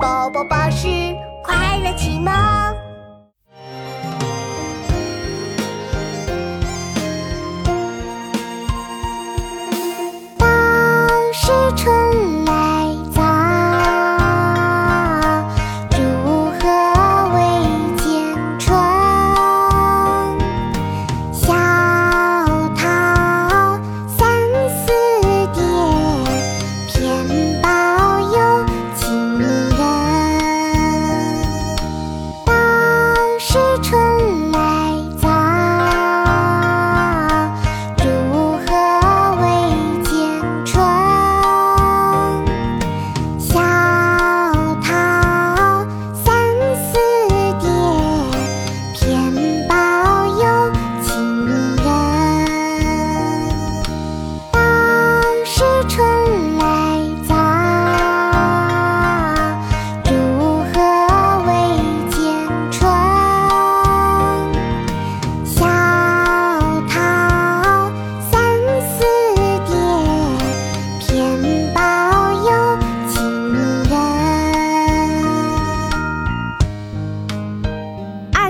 宝宝巴士快乐启蒙。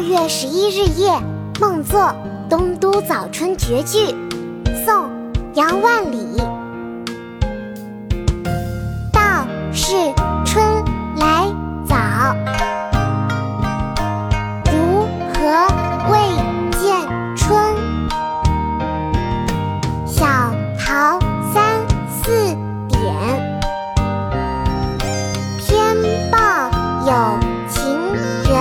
月十一日夜，梦作《东都早春绝句》，宋·杨万里。道是春来早，如何未见春？小桃三四点，偏报有情人。